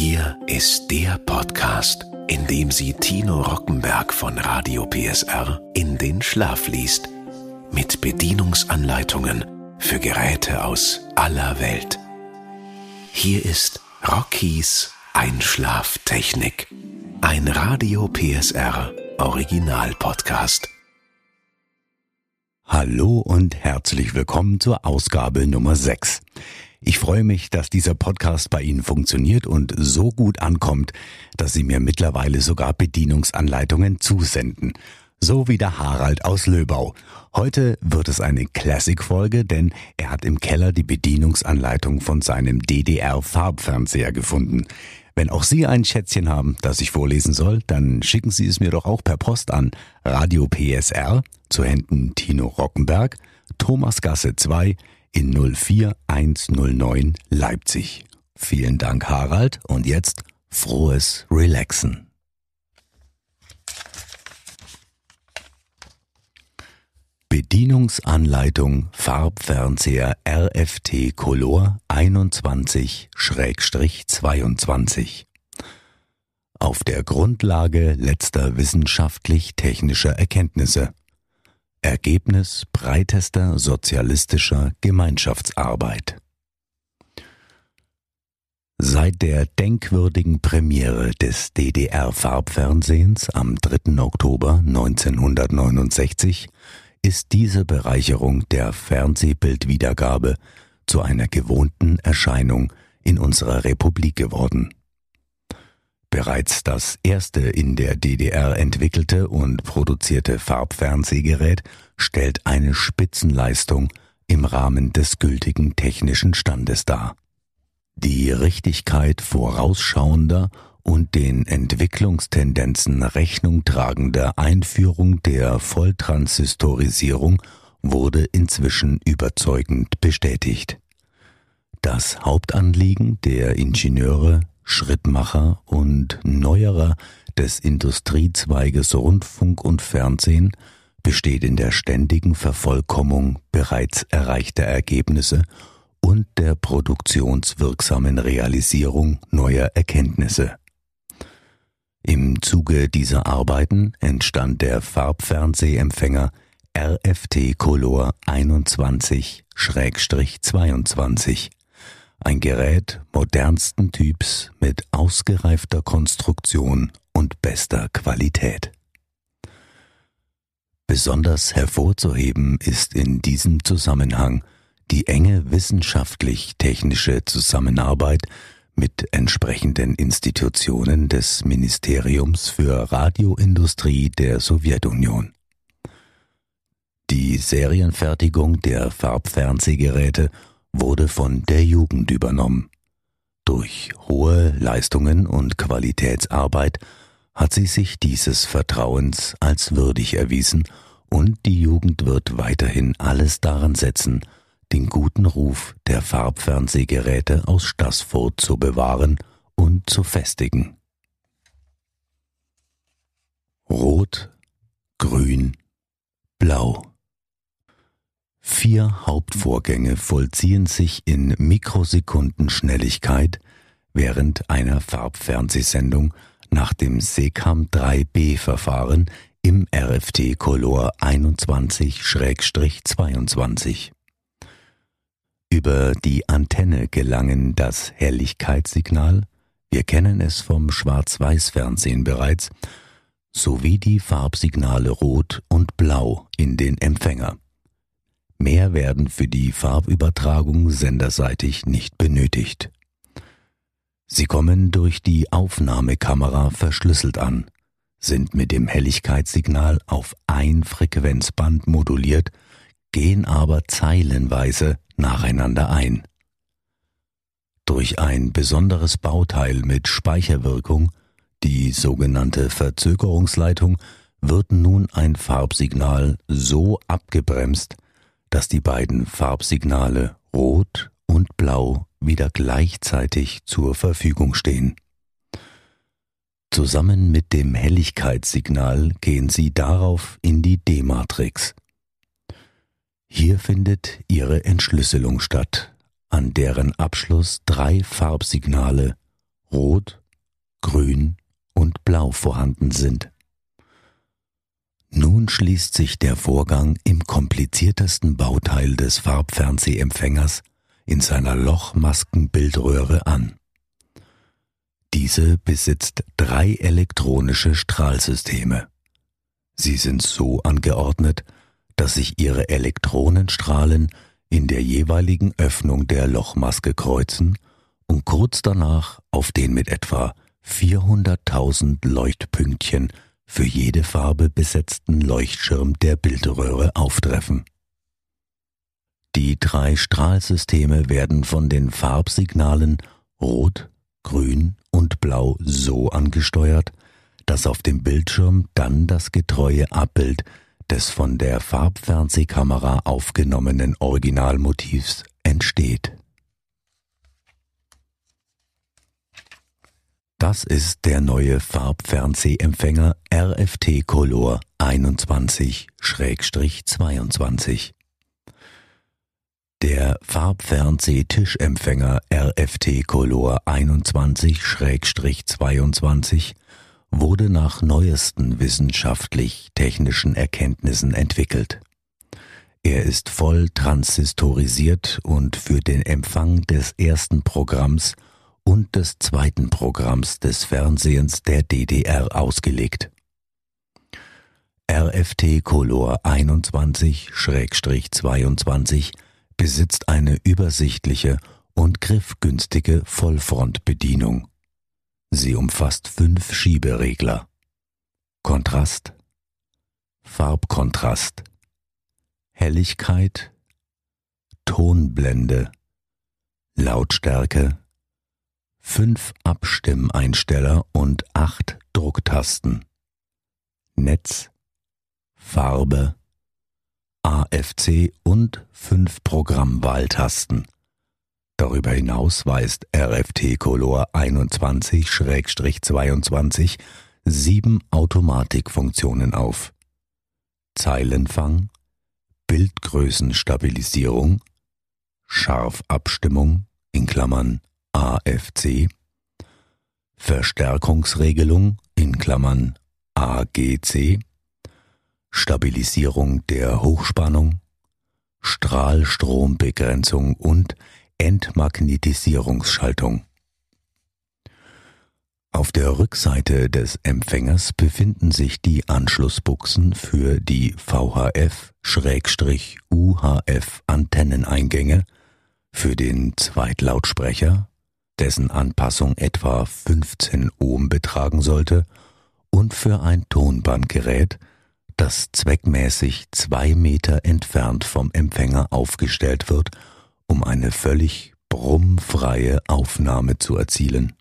Hier ist der Podcast, in dem sie Tino Rockenberg von Radio PSR in den Schlaf liest. Mit Bedienungsanleitungen für Geräte aus aller Welt. Hier ist Rockies Einschlaftechnik. Ein Radio PSR Original Podcast. Hallo und herzlich willkommen zur Ausgabe Nummer 6. Ich freue mich, dass dieser Podcast bei Ihnen funktioniert und so gut ankommt, dass Sie mir mittlerweile sogar Bedienungsanleitungen zusenden. So wie der Harald aus Löbau. Heute wird es eine Classic-Folge, denn er hat im Keller die Bedienungsanleitung von seinem DDR-Farbfernseher gefunden. Wenn auch Sie ein Schätzchen haben, das ich vorlesen soll, dann schicken Sie es mir doch auch per Post an Radio PSR zu Händen Tino Rockenberg, Thomas Gasse 2 in 04109 Leipzig. Vielen Dank, Harald, und jetzt frohes Relaxen. Bedienungsanleitung Farbfernseher RFT Color 21-22 auf der Grundlage letzter wissenschaftlich-technischer Erkenntnisse Ergebnis breitester sozialistischer Gemeinschaftsarbeit. Seit der denkwürdigen Premiere des DDR-Farbfernsehens am 3. Oktober 1969 ist diese Bereicherung der Fernsehbildwiedergabe zu einer gewohnten Erscheinung in unserer Republik geworden. Bereits das erste in der DDR entwickelte und produzierte Farbfernsehgerät stellt eine Spitzenleistung im Rahmen des gültigen technischen Standes dar. Die Richtigkeit vorausschauender und den Entwicklungstendenzen Rechnung tragender Einführung der Volltransistorisierung wurde inzwischen überzeugend bestätigt. Das Hauptanliegen der Ingenieure Schrittmacher und Neuerer des Industriezweiges Rundfunk und Fernsehen besteht in der ständigen Vervollkommung bereits erreichter Ergebnisse und der produktionswirksamen Realisierung neuer Erkenntnisse. Im Zuge dieser Arbeiten entstand der Farbfernsehempfänger RFT Color 21-22 ein Gerät modernsten Typs mit ausgereifter Konstruktion und bester Qualität. Besonders hervorzuheben ist in diesem Zusammenhang die enge wissenschaftlich-technische Zusammenarbeit mit entsprechenden Institutionen des Ministeriums für Radioindustrie der Sowjetunion. Die Serienfertigung der Farbfernsehgeräte wurde von der Jugend übernommen. Durch hohe Leistungen und Qualitätsarbeit hat sie sich dieses Vertrauens als würdig erwiesen und die Jugend wird weiterhin alles daran setzen, den guten Ruf der Farbfernsehgeräte aus Stassfurt zu bewahren und zu festigen. Rot, Grün, Blau. Vier Hauptvorgänge vollziehen sich in Mikrosekundenschnelligkeit während einer Farbfernsehsendung nach dem SECAM 3B-Verfahren im RFT Color 21-22. Über die Antenne gelangen das Helligkeitssignal, wir kennen es vom Schwarz-Weiß-Fernsehen bereits, sowie die Farbsignale Rot und Blau in den Empfänger. Mehr werden für die Farbübertragung senderseitig nicht benötigt. Sie kommen durch die Aufnahmekamera verschlüsselt an, sind mit dem Helligkeitssignal auf ein Frequenzband moduliert, gehen aber zeilenweise nacheinander ein. Durch ein besonderes Bauteil mit Speicherwirkung, die sogenannte Verzögerungsleitung, wird nun ein Farbsignal so abgebremst, dass die beiden Farbsignale Rot und Blau wieder gleichzeitig zur Verfügung stehen. Zusammen mit dem Helligkeitssignal gehen sie darauf in die D-Matrix. Hier findet ihre Entschlüsselung statt, an deren Abschluss drei Farbsignale Rot, Grün und Blau vorhanden sind. Nun schließt sich der Vorgang im kompliziertesten Bauteil des Farbfernsehempfängers in seiner Lochmaskenbildröhre an. Diese besitzt drei elektronische Strahlsysteme. Sie sind so angeordnet, dass sich ihre Elektronenstrahlen in der jeweiligen Öffnung der Lochmaske kreuzen und kurz danach auf den mit etwa 400.000 Leuchtpünktchen für jede Farbe besetzten Leuchtschirm der Bildröhre auftreffen. Die drei Strahlsysteme werden von den Farbsignalen Rot, Grün und Blau so angesteuert, dass auf dem Bildschirm dann das getreue Abbild des von der Farbfernsehkamera aufgenommenen Originalmotivs entsteht. Das ist der neue Farbfernsehempfänger RFT Color 21-22. Der Farbfernsehtischempfänger RFT Color 21-22 wurde nach neuesten wissenschaftlich-technischen Erkenntnissen entwickelt. Er ist voll transistorisiert und für den Empfang des ersten Programms und des zweiten Programms des Fernsehens der DDR ausgelegt. RFT Color 21-22 besitzt eine übersichtliche und griffgünstige Vollfrontbedienung. Sie umfasst fünf Schieberegler. Kontrast, Farbkontrast, Helligkeit, Tonblende, Lautstärke, fünf Abstimmeinsteller und acht Drucktasten. Netz, Farbe, AFC und fünf Programmwahltasten. Darüber hinaus weist RFT Color 21-22 sieben Automatikfunktionen auf. Zeilenfang, Bildgrößenstabilisierung, Scharfabstimmung in Klammern AFC, Verstärkungsregelung in Klammern AGC, Stabilisierung der Hochspannung, Strahlstrombegrenzung und Entmagnetisierungsschaltung. Auf der Rückseite des Empfängers befinden sich die Anschlussbuchsen für die VHF-UHF Antenneneingänge, für den Zweitlautsprecher, dessen Anpassung etwa 15 Ohm betragen sollte, und für ein Tonbandgerät, das zweckmäßig zwei Meter entfernt vom Empfänger aufgestellt wird um eine völlig brummfreie Aufnahme zu erzielen.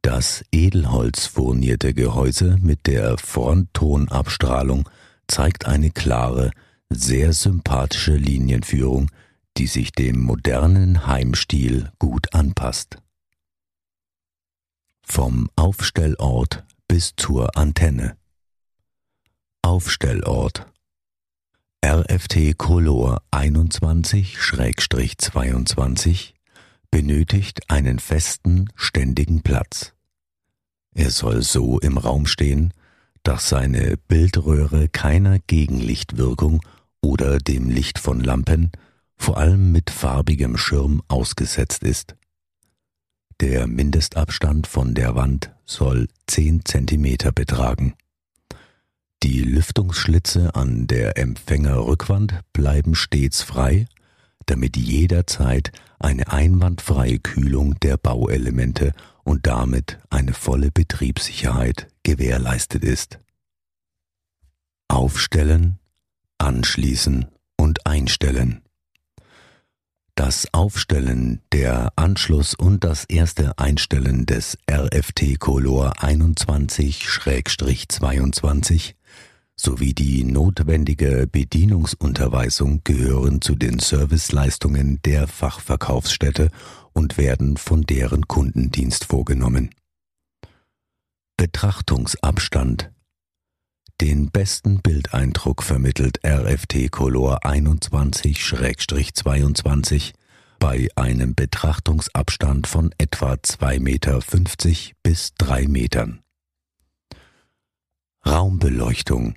Das edelholzfurnierte Gehäuse mit der Fronttonabstrahlung zeigt eine klare, sehr sympathische Linienführung, die sich dem modernen Heimstil gut anpasst. Vom Aufstellort bis zur Antenne. Aufstellort RFT Color 21-22 benötigt einen festen, ständigen Platz. Er soll so im Raum stehen, dass seine Bildröhre keiner Gegenlichtwirkung oder dem Licht von Lampen, vor allem mit farbigem Schirm, ausgesetzt ist. Der Mindestabstand von der Wand soll 10 cm betragen. Die Lüftungsschlitze an der Empfängerrückwand bleiben stets frei, damit jederzeit eine einwandfreie Kühlung der Bauelemente und damit eine volle Betriebssicherheit gewährleistet ist. Aufstellen, anschließen und einstellen. Das Aufstellen, der Anschluss und das erste Einstellen des RFT Color 21-22 sowie die notwendige Bedienungsunterweisung gehören zu den Serviceleistungen der Fachverkaufsstätte und werden von deren Kundendienst vorgenommen. Betrachtungsabstand den besten Bildeindruck vermittelt RFT Color 21-22 bei einem Betrachtungsabstand von etwa 2,50 Meter bis 3 Metern. Raumbeleuchtung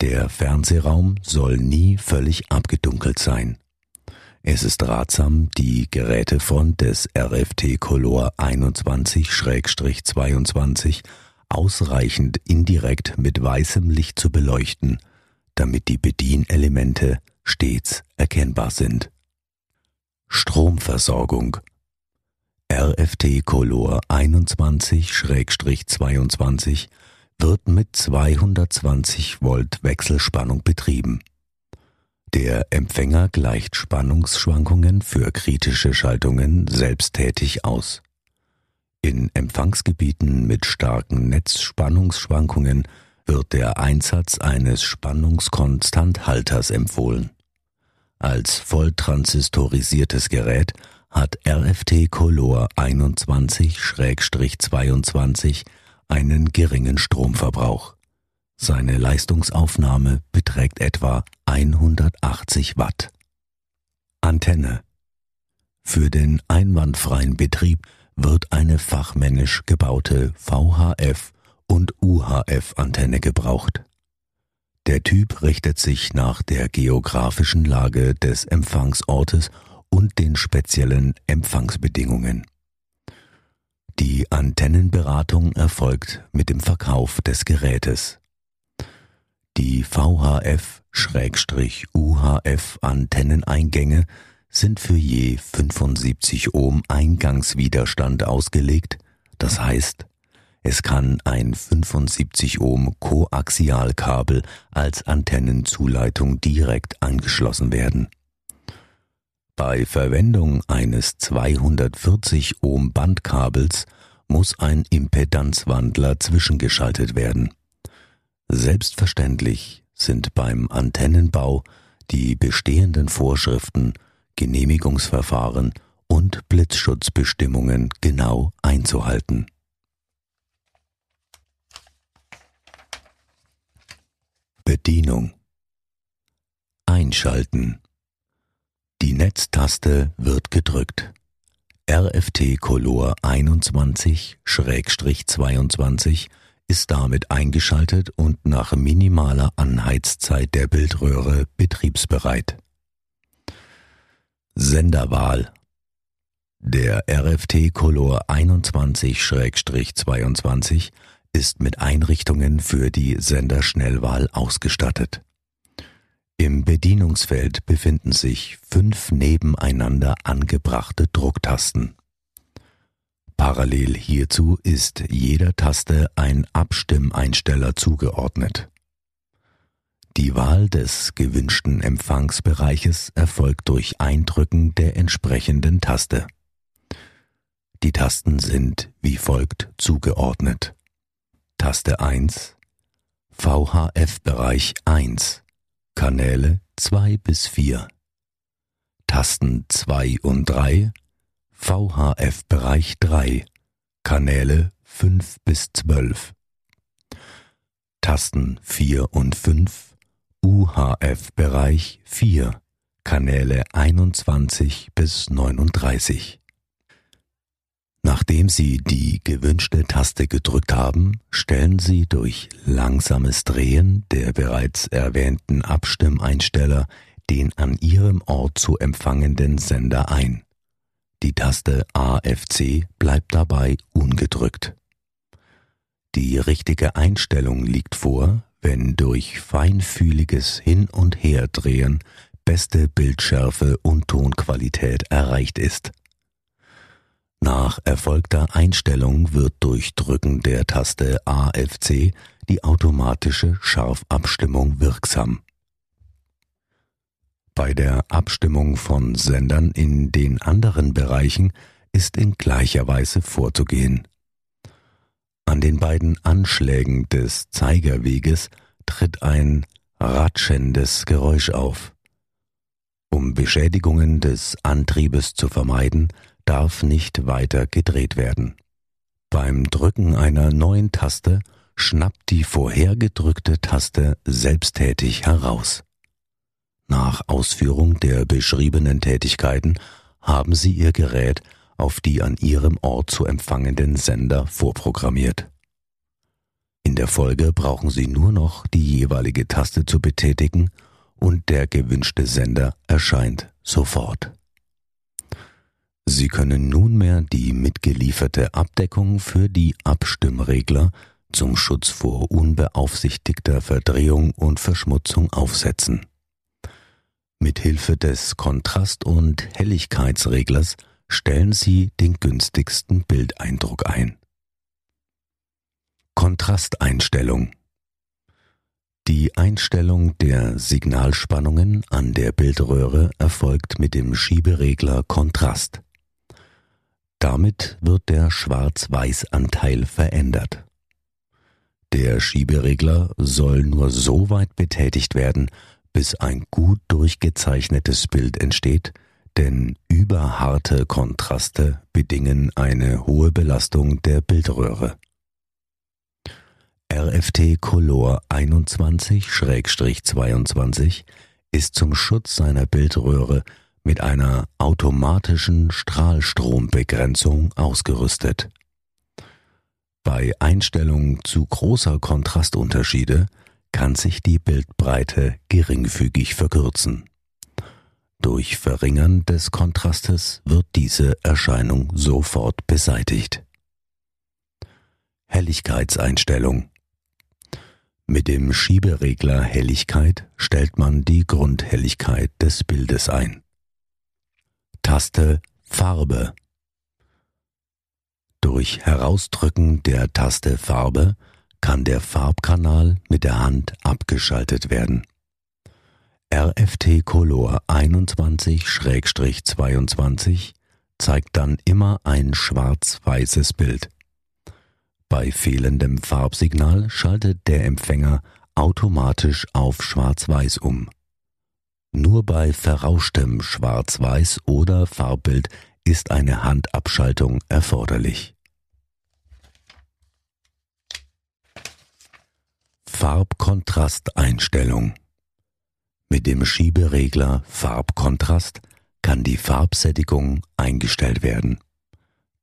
Der Fernsehraum soll nie völlig abgedunkelt sein. Es ist ratsam, die Gerätefront des RFT Color 21-22 ausreichend indirekt mit weißem Licht zu beleuchten, damit die Bedienelemente stets erkennbar sind. Stromversorgung RFT Color 21-22 wird mit 220 Volt Wechselspannung betrieben. Der Empfänger gleicht Spannungsschwankungen für kritische Schaltungen selbsttätig aus. Empfangsgebieten mit starken Netzspannungsschwankungen wird der Einsatz eines Spannungskonstanthalters empfohlen. Als volltransistorisiertes Gerät hat RFT Color 21-22 einen geringen Stromverbrauch. Seine Leistungsaufnahme beträgt etwa 180 Watt. Antenne Für den einwandfreien Betrieb wird eine fachmännisch gebaute VHF und UHF-Antenne gebraucht. Der Typ richtet sich nach der geografischen Lage des Empfangsortes und den speziellen Empfangsbedingungen. Die Antennenberatung erfolgt mit dem Verkauf des Gerätes. Die VHF-UHF-Antenneneingänge sind für je 75 Ohm Eingangswiderstand ausgelegt, das heißt, es kann ein 75 Ohm Koaxialkabel als Antennenzuleitung direkt angeschlossen werden. Bei Verwendung eines 240 Ohm Bandkabels muss ein Impedanzwandler zwischengeschaltet werden. Selbstverständlich sind beim Antennenbau die bestehenden Vorschriften, Genehmigungsverfahren und Blitzschutzbestimmungen genau einzuhalten. Bedienung Einschalten Die Netztaste wird gedrückt. RFT Color 21-22 ist damit eingeschaltet und nach minimaler Anheizzeit der Bildröhre betriebsbereit. Senderwahl Der RFT Color 21-22 ist mit Einrichtungen für die Senderschnellwahl ausgestattet. Im Bedienungsfeld befinden sich fünf nebeneinander angebrachte Drucktasten. Parallel hierzu ist jeder Taste ein Abstimmeinsteller zugeordnet. Die Wahl des gewünschten Empfangsbereiches erfolgt durch Eindrücken der entsprechenden Taste. Die Tasten sind wie folgt zugeordnet. Taste 1 VHF-Bereich 1 Kanäle 2 bis 4 Tasten 2 und 3 VHF-Bereich 3 Kanäle 5 bis 12 Tasten 4 und 5 UHF-Bereich 4 Kanäle 21 bis 39 Nachdem Sie die gewünschte Taste gedrückt haben, stellen Sie durch langsames Drehen der bereits erwähnten Abstimmeinsteller den an Ihrem Ort zu empfangenden Sender ein. Die Taste AFC bleibt dabei ungedrückt. Die richtige Einstellung liegt vor, wenn durch feinfühliges Hin- und Herdrehen beste Bildschärfe und Tonqualität erreicht ist. Nach erfolgter Einstellung wird durch Drücken der Taste AFC die automatische Scharfabstimmung wirksam. Bei der Abstimmung von Sendern in den anderen Bereichen ist in gleicher Weise vorzugehen. An den beiden Anschlägen des Zeigerweges tritt ein ratschendes Geräusch auf. Um Beschädigungen des Antriebes zu vermeiden, darf nicht weiter gedreht werden. Beim Drücken einer neuen Taste schnappt die vorher gedrückte Taste selbsttätig heraus. Nach Ausführung der beschriebenen Tätigkeiten haben Sie Ihr Gerät auf die an Ihrem Ort zu empfangenden Sender vorprogrammiert. In der Folge brauchen Sie nur noch die jeweilige Taste zu betätigen und der gewünschte Sender erscheint sofort. Sie können nunmehr die mitgelieferte Abdeckung für die Abstimmregler zum Schutz vor unbeaufsichtigter Verdrehung und Verschmutzung aufsetzen. Mithilfe des Kontrast- und Helligkeitsreglers stellen Sie den günstigsten Bildeindruck ein. Kontrasteinstellung Die Einstellung der Signalspannungen an der Bildröhre erfolgt mit dem Schieberegler Kontrast. Damit wird der Schwarz-Weiß-Anteil verändert. Der Schieberegler soll nur so weit betätigt werden, bis ein gut durchgezeichnetes Bild entsteht, denn überharte Kontraste bedingen eine hohe Belastung der Bildröhre. RFT Color 21-22 ist zum Schutz seiner Bildröhre mit einer automatischen Strahlstrombegrenzung ausgerüstet. Bei Einstellung zu großer Kontrastunterschiede kann sich die Bildbreite geringfügig verkürzen. Durch Verringern des Kontrastes wird diese Erscheinung sofort beseitigt. Helligkeitseinstellung Mit dem Schieberegler Helligkeit stellt man die Grundhelligkeit des Bildes ein. Taste Farbe Durch Herausdrücken der Taste Farbe kann der Farbkanal mit der Hand abgeschaltet werden. RFT Color 21-22 zeigt dann immer ein schwarz-weißes Bild. Bei fehlendem Farbsignal schaltet der Empfänger automatisch auf Schwarz-Weiß um. Nur bei verrauschtem Schwarz-Weiß oder Farbbild ist eine Handabschaltung erforderlich. Farbkontrasteinstellung Mit dem Schieberegler Farbkontrast kann die Farbsättigung eingestellt werden.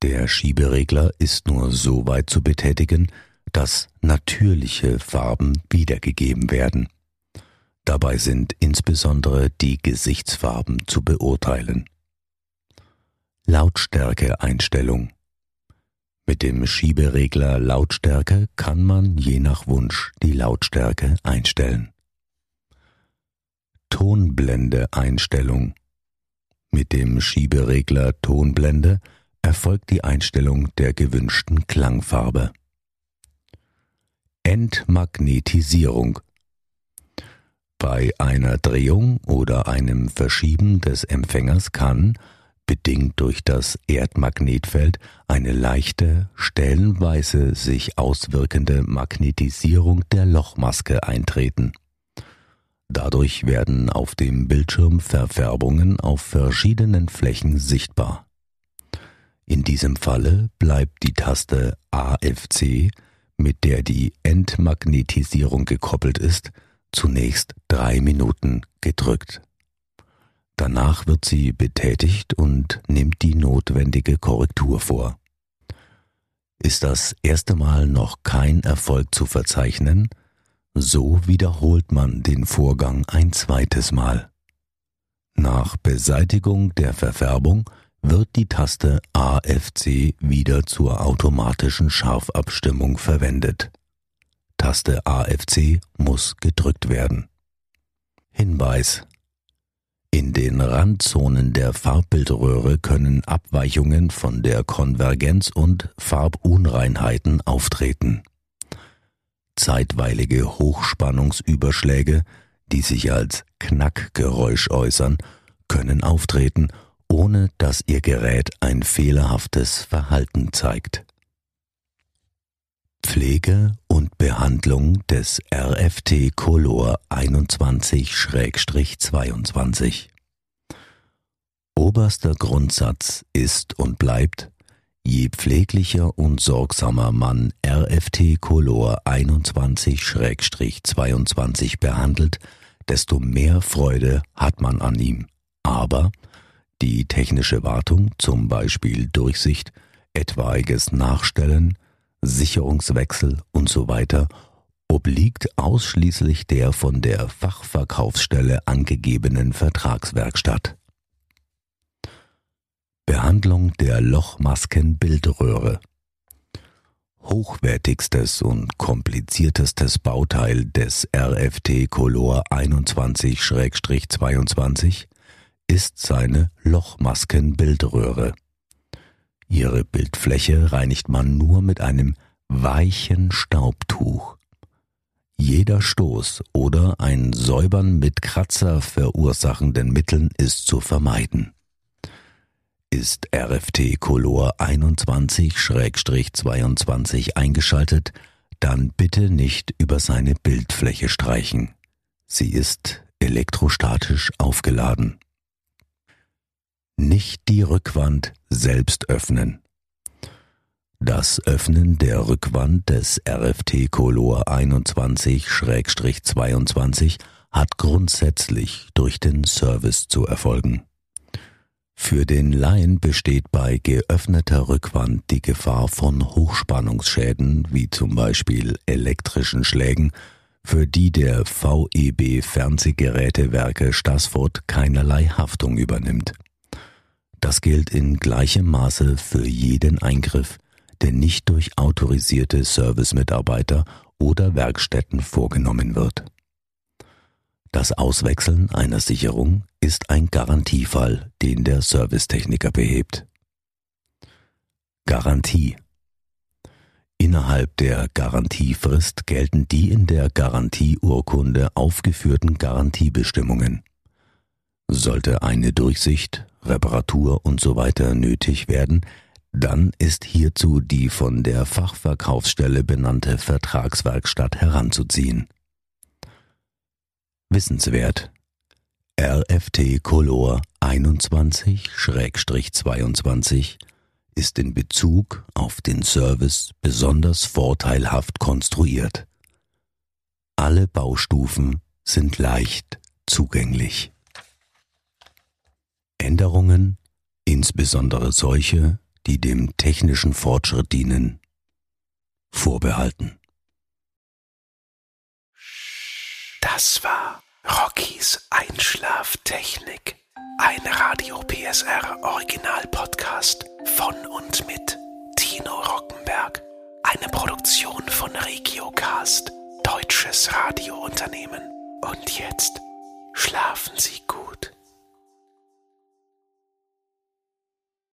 Der Schieberegler ist nur so weit zu betätigen, dass natürliche Farben wiedergegeben werden. Dabei sind insbesondere die Gesichtsfarben zu beurteilen. Lautstärkeeinstellung Mit dem Schieberegler Lautstärke kann man je nach Wunsch die Lautstärke einstellen. Tonblende-Einstellung Mit dem Schieberegler Tonblende erfolgt die Einstellung der gewünschten Klangfarbe. Entmagnetisierung bei einer Drehung oder einem Verschieben des Empfängers kann, bedingt durch das Erdmagnetfeld, eine leichte, stellenweise sich auswirkende Magnetisierung der Lochmaske eintreten. Dadurch werden auf dem Bildschirm Verfärbungen auf verschiedenen Flächen sichtbar. In diesem Falle bleibt die Taste AFC, mit der die Entmagnetisierung gekoppelt ist, zunächst drei Minuten gedrückt. Danach wird sie betätigt und nimmt die notwendige Korrektur vor. Ist das erste Mal noch kein Erfolg zu verzeichnen, so wiederholt man den Vorgang ein zweites Mal. Nach Beseitigung der Verfärbung wird die Taste AFC wieder zur automatischen Scharfabstimmung verwendet. Taste AFC muss gedrückt werden. Hinweis in den Randzonen der Farbbildröhre können Abweichungen von der Konvergenz und Farbunreinheiten auftreten. Zeitweilige Hochspannungsüberschläge, die sich als Knackgeräusch äußern, können auftreten, ohne dass Ihr Gerät ein fehlerhaftes Verhalten zeigt. Pflege und Behandlung des RFT Color 21-22. Oberster Grundsatz ist und bleibt, je pfleglicher und sorgsamer man RFT Color 21-22 behandelt, desto mehr Freude hat man an ihm. Aber die technische Wartung, zum Beispiel Durchsicht, etwaiges Nachstellen, Sicherungswechsel und so weiter, obliegt ausschließlich der von der Fachverkaufsstelle angegebenen Vertragswerkstatt. Behandlung der Lochmaskenbildröhre Hochwertigstes und kompliziertestes Bauteil des RFT Color 21-22 ist seine Lochmaskenbildröhre. Ihre Bildfläche reinigt man nur mit einem weichen Staubtuch. Jeder Stoß oder ein Säubern mit Kratzer verursachenden Mitteln ist zu vermeiden. Ist RFT Color 21-22 eingeschaltet, dann bitte nicht über seine Bildfläche streichen. Sie ist elektrostatisch aufgeladen. Nicht die Rückwand selbst öffnen. Das Öffnen der Rückwand des RFT Color 21-22 hat grundsätzlich durch den Service zu erfolgen. Für den Laien besteht bei geöffneter Rückwand die Gefahr von Hochspannungsschäden, wie zum Beispiel elektrischen Schlägen, für die der VEB Fernsehgerätewerke Stassfurt keinerlei Haftung übernimmt. Das gilt in gleichem Maße für jeden Eingriff, der nicht durch autorisierte Servicemitarbeiter oder Werkstätten vorgenommen wird. Das Auswechseln einer Sicherung ist ein Garantiefall, den der Servicetechniker behebt. Garantie Innerhalb der Garantiefrist gelten die in der Garantieurkunde aufgeführten Garantiebestimmungen. Sollte eine Durchsicht, Reparatur usw. So nötig werden, dann ist hierzu die von der Fachverkaufsstelle benannte Vertragswerkstatt heranzuziehen. Wissenswert RFT Color 21-22 ist in Bezug auf den Service besonders vorteilhaft konstruiert. Alle Baustufen sind leicht zugänglich. Änderungen, insbesondere solche, die dem technischen Fortschritt dienen, vorbehalten. Das war Rockies Einschlaftechnik. Ein Radio PSR Original Podcast von und mit Tino Rockenberg. Eine Produktion von Regiocast, deutsches Radiounternehmen. Und jetzt schlafen Sie gut.